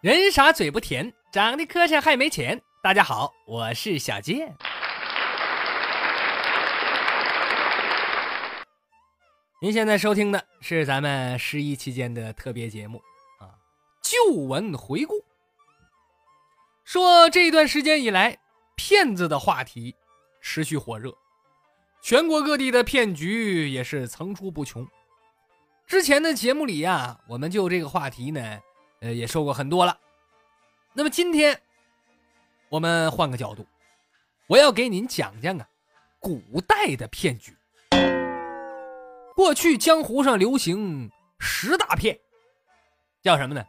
人傻嘴不甜，长得磕碜还没钱。大家好，我是小健。您现在收听的是咱们十一期间的特别节目啊，旧闻回顾。说这段时间以来，骗子的话题持续火热，全国各地的骗局也是层出不穷。之前的节目里呀，我们就这个话题呢。呃，也说过很多了。那么今天，我们换个角度，我要给您讲讲啊，古代的骗局。过去江湖上流行十大骗，叫什么呢？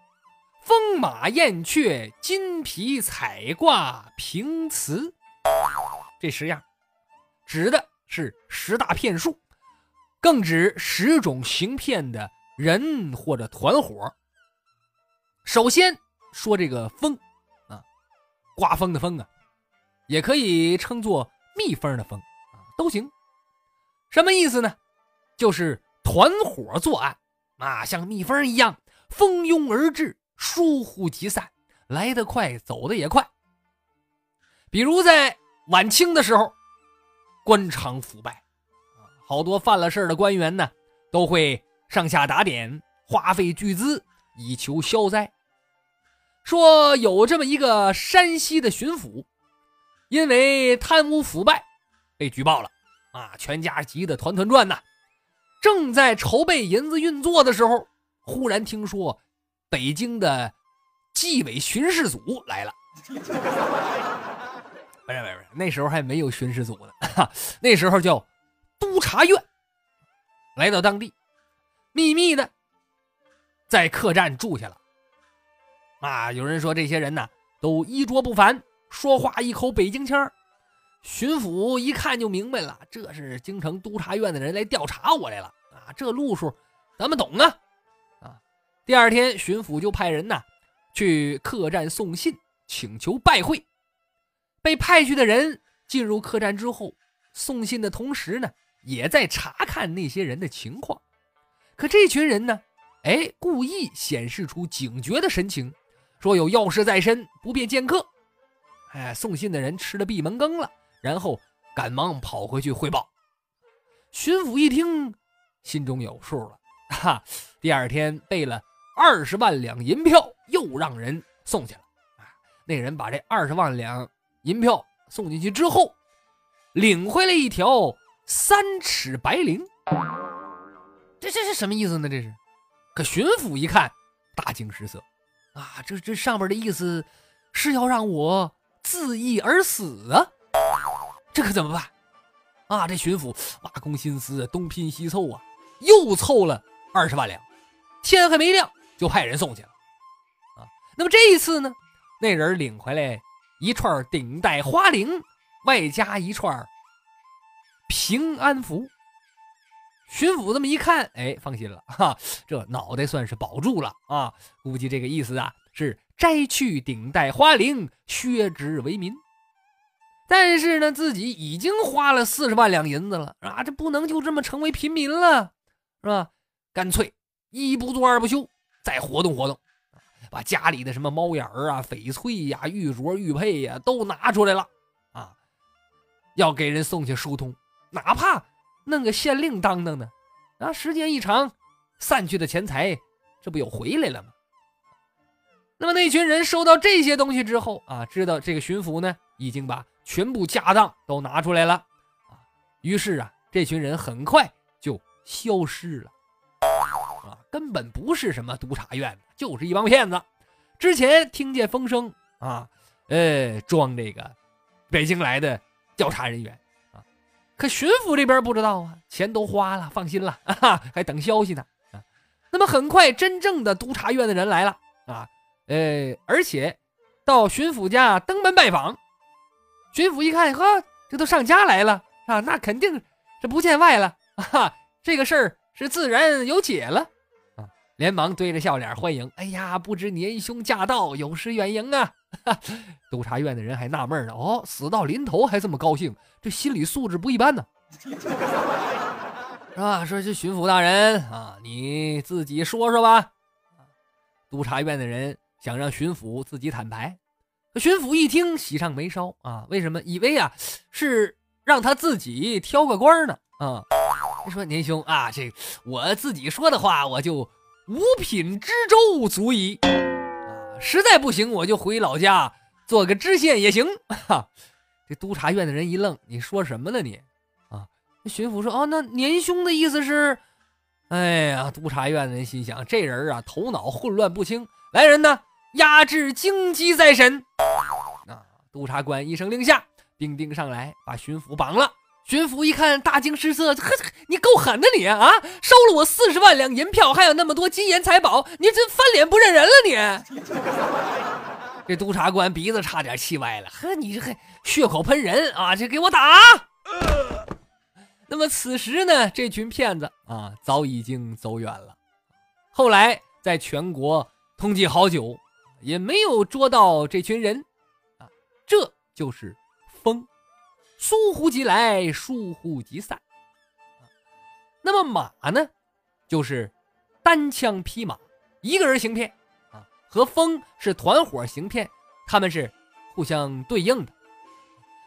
风马燕雀、金皮彩挂、平词，这十样，指的是十大骗术，更指十种行骗的人或者团伙。首先说这个风，啊，刮风的风啊，也可以称作蜜蜂的蜂啊，都行。什么意思呢？就是团伙作案啊，像蜜蜂一样蜂拥而至，疏忽即散，来得快，走得也快。比如在晚清的时候，官场腐败啊，好多犯了事的官员呢，都会上下打点，花费巨资。以求消灾。说有这么一个山西的巡抚，因为贪污腐败被举报了，啊，全家急得团团转呐。正在筹备银子运作的时候，忽然听说北京的纪委巡视组来了。不是不是不是，那时候还没有巡视组呢，那时候叫督察院。来到当地，秘密的。在客栈住下了，啊，有人说这些人呢都衣着不凡，说话一口北京腔巡抚一看就明白了，这是京城督察院的人来调查我来了啊！这路数咱们懂啊！啊，第二天巡抚就派人呐去客栈送信，请求拜会。被派去的人进入客栈之后，送信的同时呢，也在查看那些人的情况。可这群人呢？哎，故意显示出警觉的神情，说有要事在身，不便见客。哎，送信的人吃了闭门羹了，然后赶忙跑回去汇报。巡抚一听，心中有数了，哈，第二天备了二十万两银票，又让人送去了。啊，那人把这二十万两银票送进去之后，领回来一条三尺白绫。这这是什么意思呢？这是？可巡抚一看，大惊失色，啊，这这上面的意思是要让我自缢而死啊！这可怎么办？啊，这巡抚挖空心思，东拼西凑啊，又凑了二十万两。天还没亮，就派人送去了。啊，那么这一次呢，那人领回来一串顶戴花翎，外加一串平安符。巡抚这么一看，哎，放心了哈，这脑袋算是保住了啊！估计这个意思啊，是摘去顶戴花翎，削职为民。但是呢，自己已经花了四十万两银子了啊，这不能就这么成为平民了，是吧？干脆一不做二不休，再活动活动，把家里的什么猫眼儿啊、翡翠呀、玉镯玉佩呀都拿出来了啊，要给人送去疏通，哪怕。弄个县令当当呢，啊，时间一长，散去的钱财，这不又回来了吗？那么那群人收到这些东西之后啊，知道这个巡抚呢已经把全部家当都拿出来了啊，于是啊，这群人很快就消失了，啊，根本不是什么督察院，就是一帮骗子。之前听见风声啊，呃，装这个北京来的调查人员。可巡抚这边不知道啊，钱都花了，放心了啊，还等消息呢啊。那么很快，真正的督察院的人来了啊，呃，而且到巡抚家登门拜访。巡抚一看，呵，这都上家来了啊，那肯定是不见外了啊，这个事儿是自然有解了啊，连忙堆着笑脸欢迎。哎呀，不知年兄驾到，有失远迎啊。督察院的人还纳闷呢，哦，死到临头还这么高兴，这心理素质不一般呢，是 吧？说这巡抚大人啊，你自己说说吧。督察院的人想让巡抚自己坦白。巡抚一听，喜上眉梢啊！为什么？以为啊是让他自己挑个官呢？啊，说年兄啊，这我自己说的话，我就五品知州足矣！实在不行，我就回老家做个知县也行。哈，这督察院的人一愣，你说什么呢你？啊，巡抚说：“哦，那年兄的意思是？”哎呀，督察院的人心想：这人啊，头脑混乱不清。来人呐！押至京畿再审。啊！督察官一声令下，兵丁上来把巡抚绑了。巡抚一看，大惊失色：“呵，你够狠的你啊！收了我四十万两银票，还有那么多金银财宝，你这翻脸不认人了你！” 这督察官鼻子差点气歪了。呵，你这还血口喷人啊！这给我打！那么此时呢，这群骗子啊，早已经走远了。后来在全国通缉好久。也没有捉到这群人，啊，这就是风，疏忽即来，疏忽即散。那么马呢，就是单枪匹马，一个人行骗，啊，和风是团伙行骗，他们是互相对应的。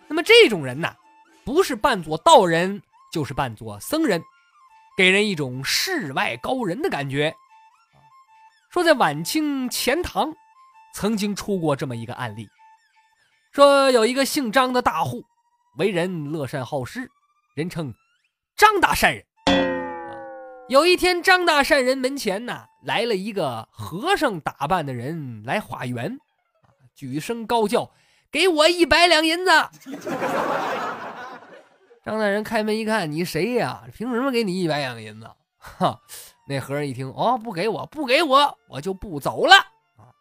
那么这种人呐，不是扮作道人，就是扮作僧人，给人一种世外高人的感觉。说在晚清钱塘。曾经出过这么一个案例，说有一个姓张的大户，为人乐善好施，人称张大善人。有一天，张大善人门前呢来了一个和尚打扮的人来化缘，举声高叫：“给我一百两银子！” 张大人开门一看，你谁呀？凭什么给你一百两银子？哈！那和尚一听，哦，不给我，不给我，我就不走了。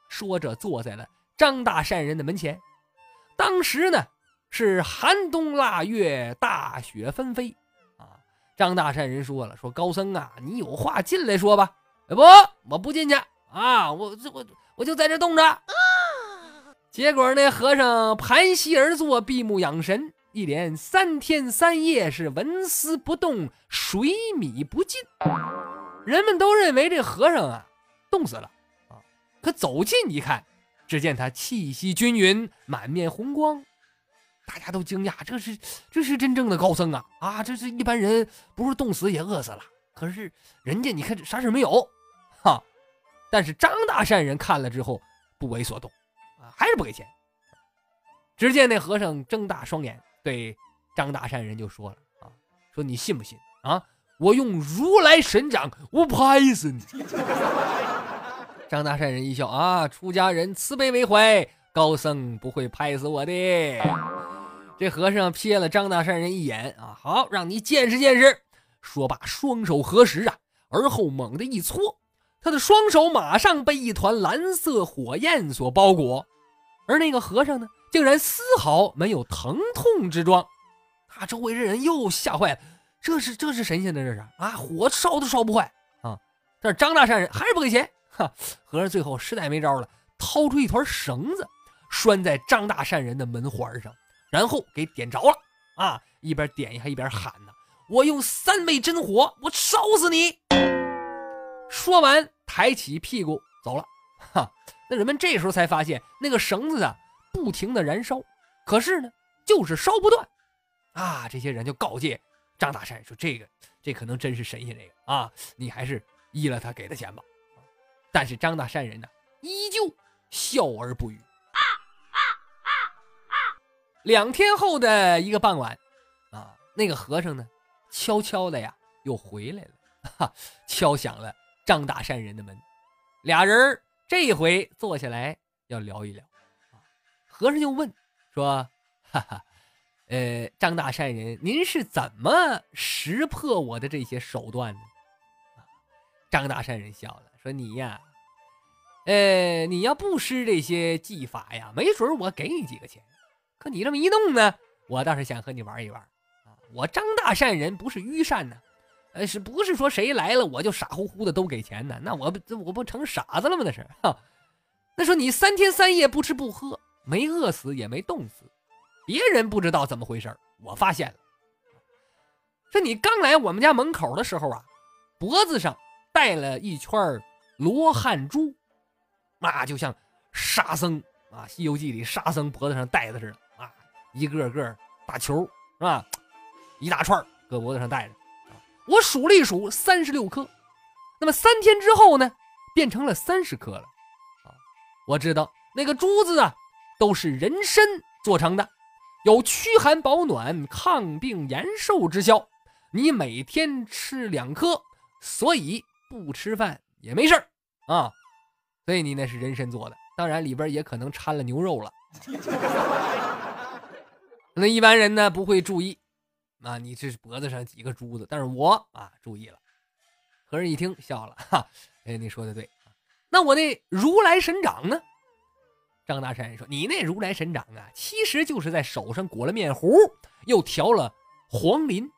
说着，坐在了张大善人的门前。当时呢是寒冬腊月，大雪纷飞啊。张大善人说了：“说高僧啊，你有话进来说吧。”不，我不进去啊！我这我我就在这冻着。啊结果那和尚盘膝而坐，闭目养神，一连三天三夜是纹丝不动，水米不进。人们都认为这和尚啊冻死了。啊可走近一看，只见他气息均匀，满面红光，大家都惊讶，这是这是真正的高僧啊！啊，这是一般人不是冻死也饿死了。可是人家你看啥事没有，哈！但是张大善人看了之后不为所动，啊，还是不给钱。只见那和尚睁大双眼，对张大善人就说了：“啊，说你信不信啊？我用如来神掌，我拍死你！” 张大善人一笑啊，出家人慈悲为怀，高僧不会拍死我的。这和尚瞥了张大善人一眼啊，好，让你见识见识。说罢，双手合十啊，而后猛地一搓，他的双手马上被一团蓝色火焰所包裹，而那个和尚呢，竟然丝毫没有疼痛之状。啊，周围的人又吓坏了，这是这是神仙的这是啊，火烧都烧不坏啊。但是张大善人还是不给钱。哈，和尚最后实在没招了，掏出一团绳子，拴在张大善人的门环上，然后给点着了。啊，一边点还一边喊呢：“我用三昧真火，我烧死你！”说完，抬起屁股走了。哈，那人们这时候才发现，那个绳子啊，不停的燃烧，可是呢，就是烧不断。啊，这些人就告诫张大善说：“这个，这可能真是神仙，这个啊，你还是依了他给的钱吧。”但是张大善人呢，依旧笑而不语。两天后的一个傍晚，啊，那个和尚呢，悄悄的呀，又回来了，哈，敲响了张大善人的门。俩人这回坐下来要聊一聊。啊和尚就问说：“ 哈哈，呃，张大善人，您是怎么识破我的这些手段的？”张大善人笑了。说你呀，呃，你要不施这些技法呀，没准我给你几个钱。可你这么一弄呢，我倒是想和你玩一玩啊。我张大善人不是愚善呢，呃，是不是说谁来了我就傻乎乎的都给钱呢？那我不我不成傻子了吗？那是哈。那说你三天三夜不吃不喝，没饿死也没冻死，别人不知道怎么回事我发现了。说你刚来我们家门口的时候啊，脖子上戴了一圈罗汉珠，那就像沙僧啊，《西游记》里沙僧脖子上戴的似的，一个个大球是吧？一大串搁脖子上戴着。我数了一数，三十六颗。那么三天之后呢，变成了三十颗了。啊，我知道那个珠子啊，都是人参做成的，有驱寒保暖、抗病延寿之效。你每天吃两颗，所以不吃饭也没事啊。所以你那是人参做的，当然里边也可能掺了牛肉了。那一般人呢不会注意。啊，你这脖子上几个珠子？但是我啊注意了。和尚一听笑了，哈，哎，你说的对。那我那如来神掌呢？张大山说：“你那如来神掌啊，其实就是在手上裹了面糊，又调了黄磷。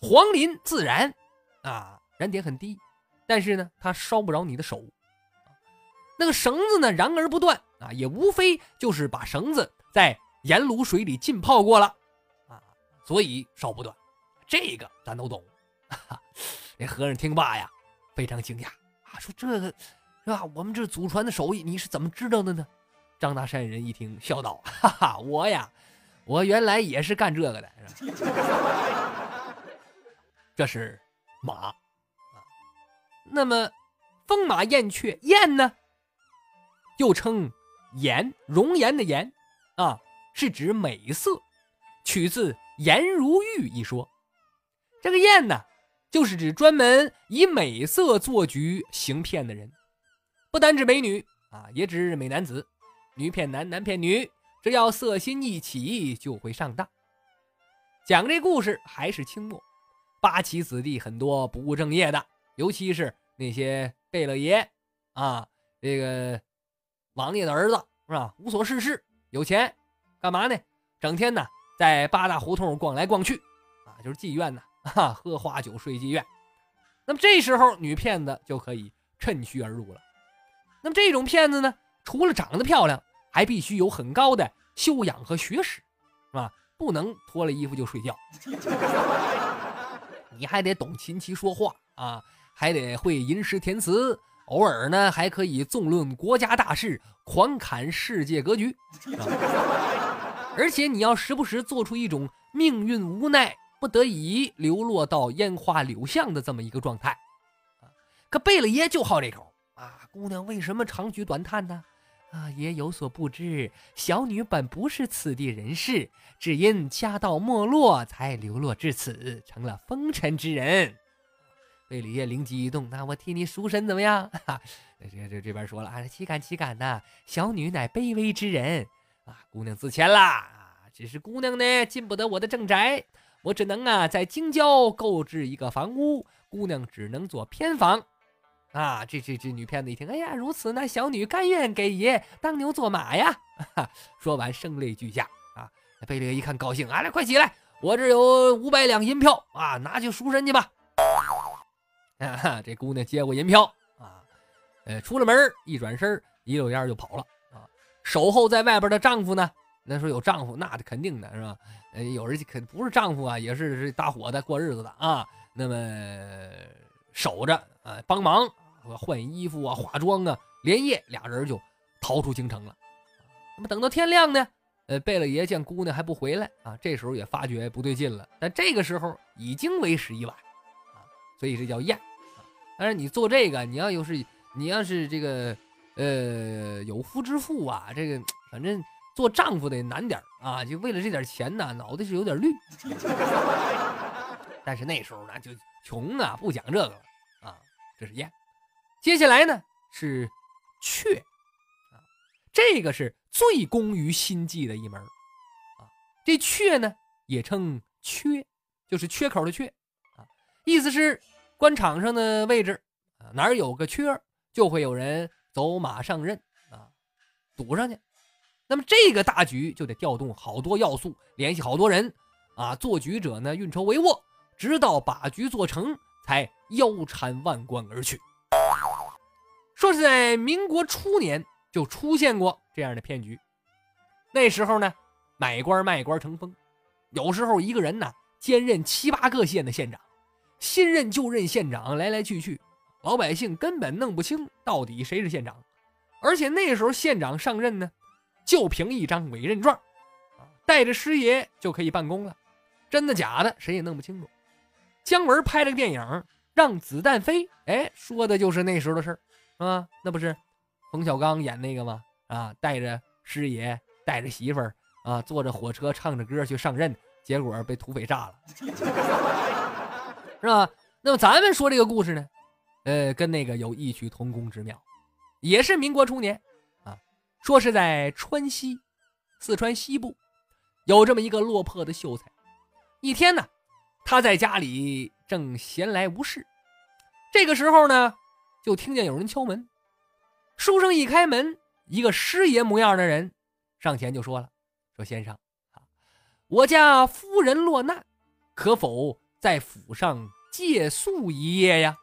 黄磷自燃，啊，燃点很低，但是呢，它烧不着你的手。那个绳子呢，燃而不断啊，也无非就是把绳子在盐卤水里浸泡过了。”啊所以烧不断，这个咱都懂。那和尚听罢呀，非常惊讶啊，说：“这个是吧？我们这祖传的手艺，你是怎么知道的呢？”张大山人一听，笑道：“ 哈哈，我呀，我原来也是干这个的。这是马。那么，风马燕雀，燕呢，又称颜，容颜的颜啊，是指美色，取自。颜如玉一说，这个艳呢，就是指专门以美色做局行骗的人，不单指美女啊，也指美男子，女骗男，男骗女，只要色心一起，就会上当。讲这故事还是清末，八旗子弟很多不务正业的，尤其是那些贝勒爷啊，这个王爷的儿子是吧？无所事事，有钱干嘛呢？整天呢。在八大胡同逛来逛去，啊，就是妓院呢，哈，喝花酒睡妓院。那么这时候女骗子就可以趁虚而入了。那么这种骗子呢，除了长得漂亮，还必须有很高的修养和学识，是吧？不能脱了衣服就睡觉。你还得懂琴棋说话啊，还得会吟诗填词，偶尔呢还可以纵论国家大事，狂侃世界格局。而且你要时不时做出一种命运无奈、不得已流落到烟花柳巷的这么一个状态，可贝勒爷就好这口啊！姑娘为什么长吁短叹呢？啊，爷有所不知，小女本不是此地人士，只因家道没落，才流落至此，成了风尘之人。贝勒爷灵机一动，那我替你赎身怎么样？哈，这这这边说了啊，岂敢岂敢呐！小女乃卑微之人。啊，姑娘自谦啦！只是姑娘呢进不得我的正宅，我只能啊在京郊购置一个房屋，姑娘只能做偏房。啊，这这这女骗子一听，哎呀，如此，那小女甘愿给爷当牛做马呀！说完，声泪俱下。啊，贝勒一看高兴，啊，来快起来，我这有五百两银票啊，拿去赎身去吧。啊，这姑娘接过银票啊，呃，出了门一转身一溜烟就跑了。守候在外边的丈夫呢？那时候有丈夫，那肯定的是吧？呃，有人肯不是丈夫啊，也是是搭伙的过日子的啊。那么守着啊，帮忙换衣服啊、化妆啊，连夜俩人就逃出京城了。那么等到天亮呢？呃，贝勒爷见姑娘还不回来啊，这时候也发觉不对劲了。但这个时候已经为时已晚啊，所以这叫验。但是你做这个，你要又是你要是这个。呃，有夫之妇啊，这个反正做丈夫得难点啊，就为了这点钱呢，脑袋是有点绿。但是那时候呢，就穷啊，不讲这个了啊。这是燕，接下来呢是雀啊，这个是最工于心计的一门啊。这雀呢也称缺，就是缺口的缺啊，意思是官场上的位置啊，哪有个缺，就会有人。走马上任啊，堵上去，那么这个大局就得调动好多要素，联系好多人啊。做局者呢，运筹帷幄，直到把局做成，才腰缠万贯而去。说是在民国初年就出现过这样的骗局，那时候呢，买官卖官成风，有时候一个人呢兼任七八个县的县长，新任旧任县长来来去去。老百姓根本弄不清到底谁是县长，而且那时候县长上任呢，就凭一张委任状，啊带着师爷就可以办公了。真的假的，谁也弄不清楚。姜文拍了个电影《让子弹飞》，哎，说的就是那时候的事儿，啊，那不是冯小刚演那个吗？啊，带着师爷，带着媳妇儿，啊，坐着火车唱着歌去上任，结果被土匪炸了，是吧？那么咱们说这个故事呢，呃，跟那个有异曲同工之妙。也是民国初年，啊，说是在川西，四川西部，有这么一个落魄的秀才。一天呢，他在家里正闲来无事，这个时候呢，就听见有人敲门。书生一开门，一个师爷模样的人上前就说了：“说先生，啊，我家夫人落难，可否在府上借宿一夜呀？”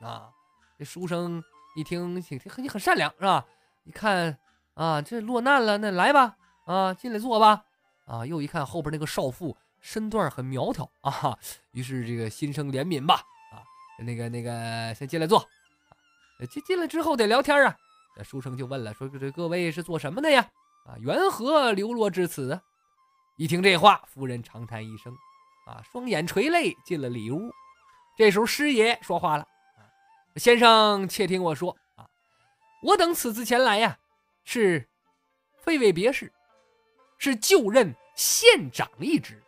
啊，这书生。一听挺挺很善良是吧？一看啊，这落难了，那来吧，啊，进来坐吧，啊，又一看后边那个少妇身段很苗条啊，于是这个心生怜悯吧，啊，那个那个先进来坐，进进来之后得聊天啊。那书生就问了，说这各位是做什么的呀？啊，缘何流落至此？一听这话，夫人长叹一声，啊，双眼垂泪进了里屋。这时候师爷说话了。先生，且听我说啊！我等此次前来呀，是非为别事，是就任县长一职。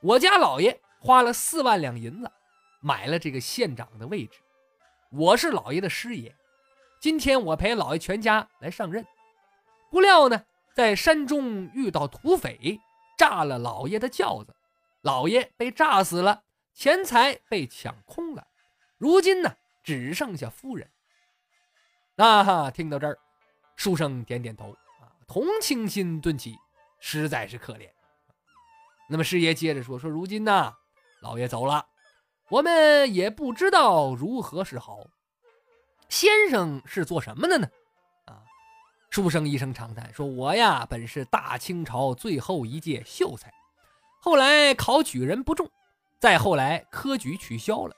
我家老爷花了四万两银子买了这个县长的位置，我是老爷的师爷。今天我陪老爷全家来上任，不料呢，在山中遇到土匪，炸了老爷的轿子，老爷被炸死了，钱财被抢空了。如今呢？只剩下夫人。那哈，听到这儿，书生点点头啊，同情心顿起，实在是可怜。那么师爷接着说：“说如今呢，老爷走了，我们也不知道如何是好。先生是做什么的呢？”啊，书生一声长叹说：“我呀，本是大清朝最后一届秀才，后来考举人不中，再后来科举取消了。”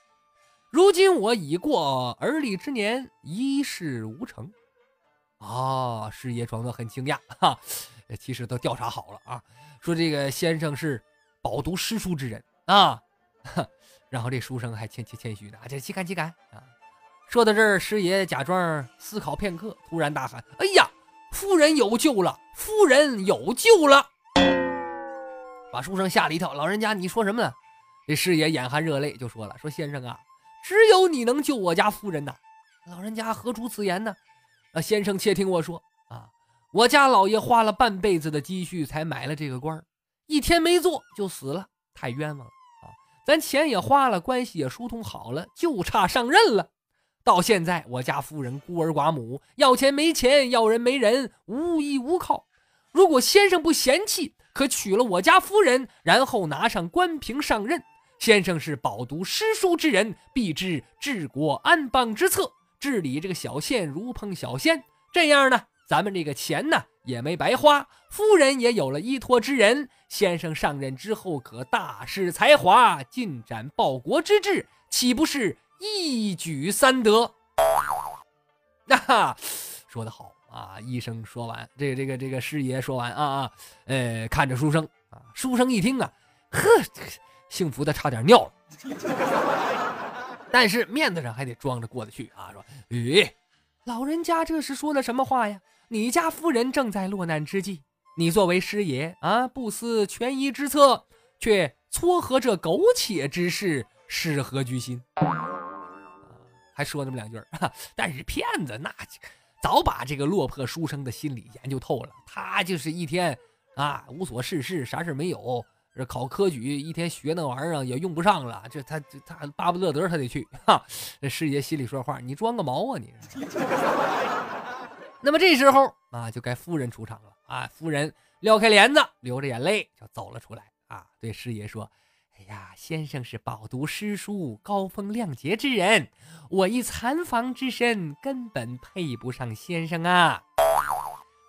如今我已过而立之年，一事无成。啊，师爷装作很惊讶，哈，其实都调查好了啊，说这个先生是饱读诗书之人啊，然后这书生还谦谦谦虚的，这岂敢岂敢啊！说到这儿，师爷假装思考片刻，突然大喊：“哎呀，夫人有救了！夫人有救了！”把书生吓了一跳。老人家，你说什么呢？这师爷眼含热泪就说了：“说先生啊。”只有你能救我家夫人呐！老人家何出此言呢？啊，先生且听我说啊，我家老爷花了半辈子的积蓄才买了这个官一天没做就死了，太冤枉了啊！咱钱也花了，关系也疏通好了，就差上任了。到现在我家夫人孤儿寡母，要钱没钱，要人没人，无依无靠。如果先生不嫌弃，可娶了我家夫人，然后拿上官凭上任。先生是饱读诗书之人，必知治国安邦之策，治理这个小县如烹小鲜。这样呢，咱们这个钱呢也没白花，夫人也有了依托之人。先生上任之后，可大施才华，进展报国之志，岂不是一举三得？那哈，说得好啊！医生说完，这个这个这个师爷说完啊啊，呃，看着书生啊，书生一听啊，呵。幸福的差点尿了，但是面子上还得装着过得去啊！说，咦，老人家这是说了什么话呀？你家夫人正在落难之际，你作为师爷啊，不思权宜之策，却撮合这苟且之事，是何居心？还说那么两句 但是骗子那早把这个落魄书生的心理研究透了，他就是一天啊无所事事，啥事没有。这考科举一天学那玩意儿也用不上了，这他他巴不得得他得去哈。这师爷心里说话，你装个毛啊你！那么这时候啊，就该夫人出场了啊。夫人撩开帘子，流着眼泪就走了出来啊，对师爷说：“哎呀，先生是饱读诗书、高风亮节之人，我一残房之身，根本配不上先生啊。”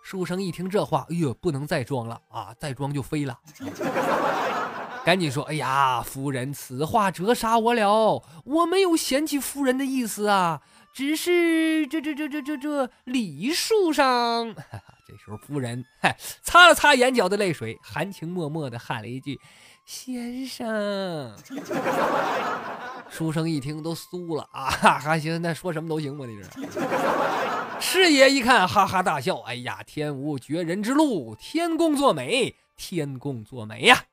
书生一听这话，哎呦，不能再装了啊！再装就飞了。赶紧说：“哎呀，夫人，此话折杀我了！我没有嫌弃夫人的意思啊，只是这这这这这这礼数上。这时候夫人 擦了擦眼角的泪水，含情脉脉的喊了一句：“先生。”书生一听都酥了啊！还行，那说什么都行吧？你这。师爷一看，哈哈大笑：“哎呀，天无绝人之路，天公作美，天公作美呀！”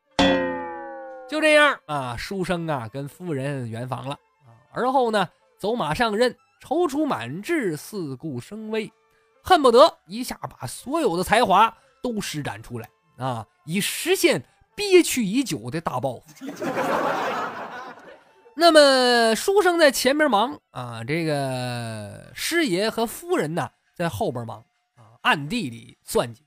就这样啊，书生啊跟夫人圆房了啊。而后呢，走马上任，踌躇满志，四顾生威，恨不得一下把所有的才华都施展出来啊，以实现憋屈已久的大抱负。那么书生在前面忙啊，这个师爷和夫人呢在后边忙啊，暗地里算计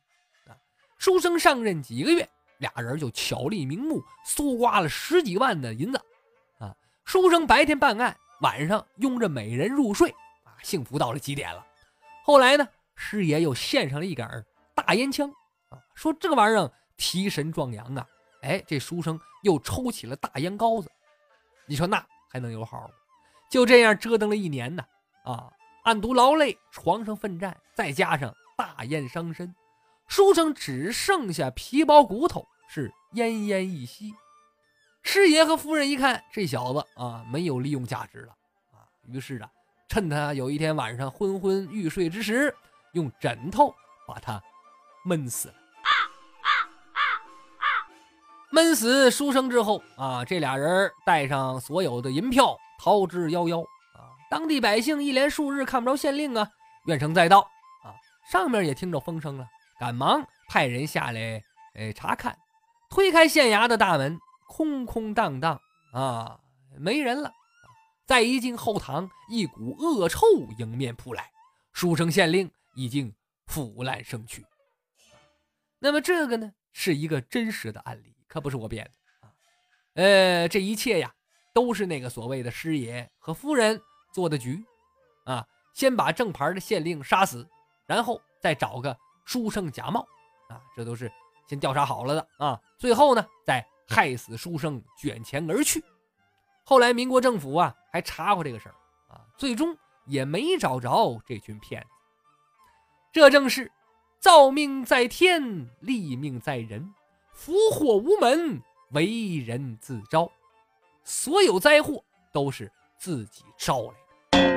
啊。书生上任几个月，俩人就巧立名目，搜刮了十几万的银子啊。书生白天办案，晚上拥着美人入睡啊，幸福到了极点了。后来呢，师爷又献上了一杆大烟枪啊，说这个玩意儿提神壮阳啊。哎，这书生又抽起了大烟膏子。你说那还能有好吗？就这样折腾了一年呢，啊，暗毒劳累，床上奋战，再加上大宴伤身，书生只剩下皮包骨头，是奄奄一息。师爷和夫人一看这小子啊，没有利用价值了啊，于是啊，趁他有一天晚上昏昏欲睡之时，用枕头把他闷死了。闷死书生之后啊，这俩人带上所有的银票逃之夭夭啊！当地百姓一连数日看不着县令啊，怨声载道啊！上面也听着风声了，赶忙派人下来，哎，查看。推开县衙的大门，空空荡荡啊，没人了。再一进后堂，一股恶臭迎面扑来，书生县令已经腐烂生蛆。那么这个呢，是一个真实的案例。可不是我编的啊，呃，这一切呀，都是那个所谓的师爷和夫人做的局，啊，先把正牌的县令杀死，然后再找个书生假冒，啊，这都是先调查好了的啊，最后呢，再害死书生，卷钱而去。后来民国政府啊，还查过这个事儿啊，最终也没找着这群骗子。这正是造命在天，立命在人。福祸无门，为人自招。所有灾祸都是自己招来的。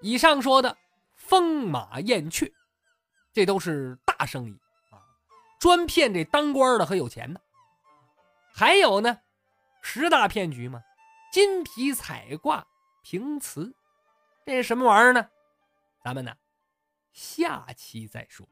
以上说的风马燕雀，这都是大生意啊，专骗这当官的和有钱的。还有呢，十大骗局嘛，金皮彩挂平词，这是什么玩意儿呢？咱们呢，下期再说。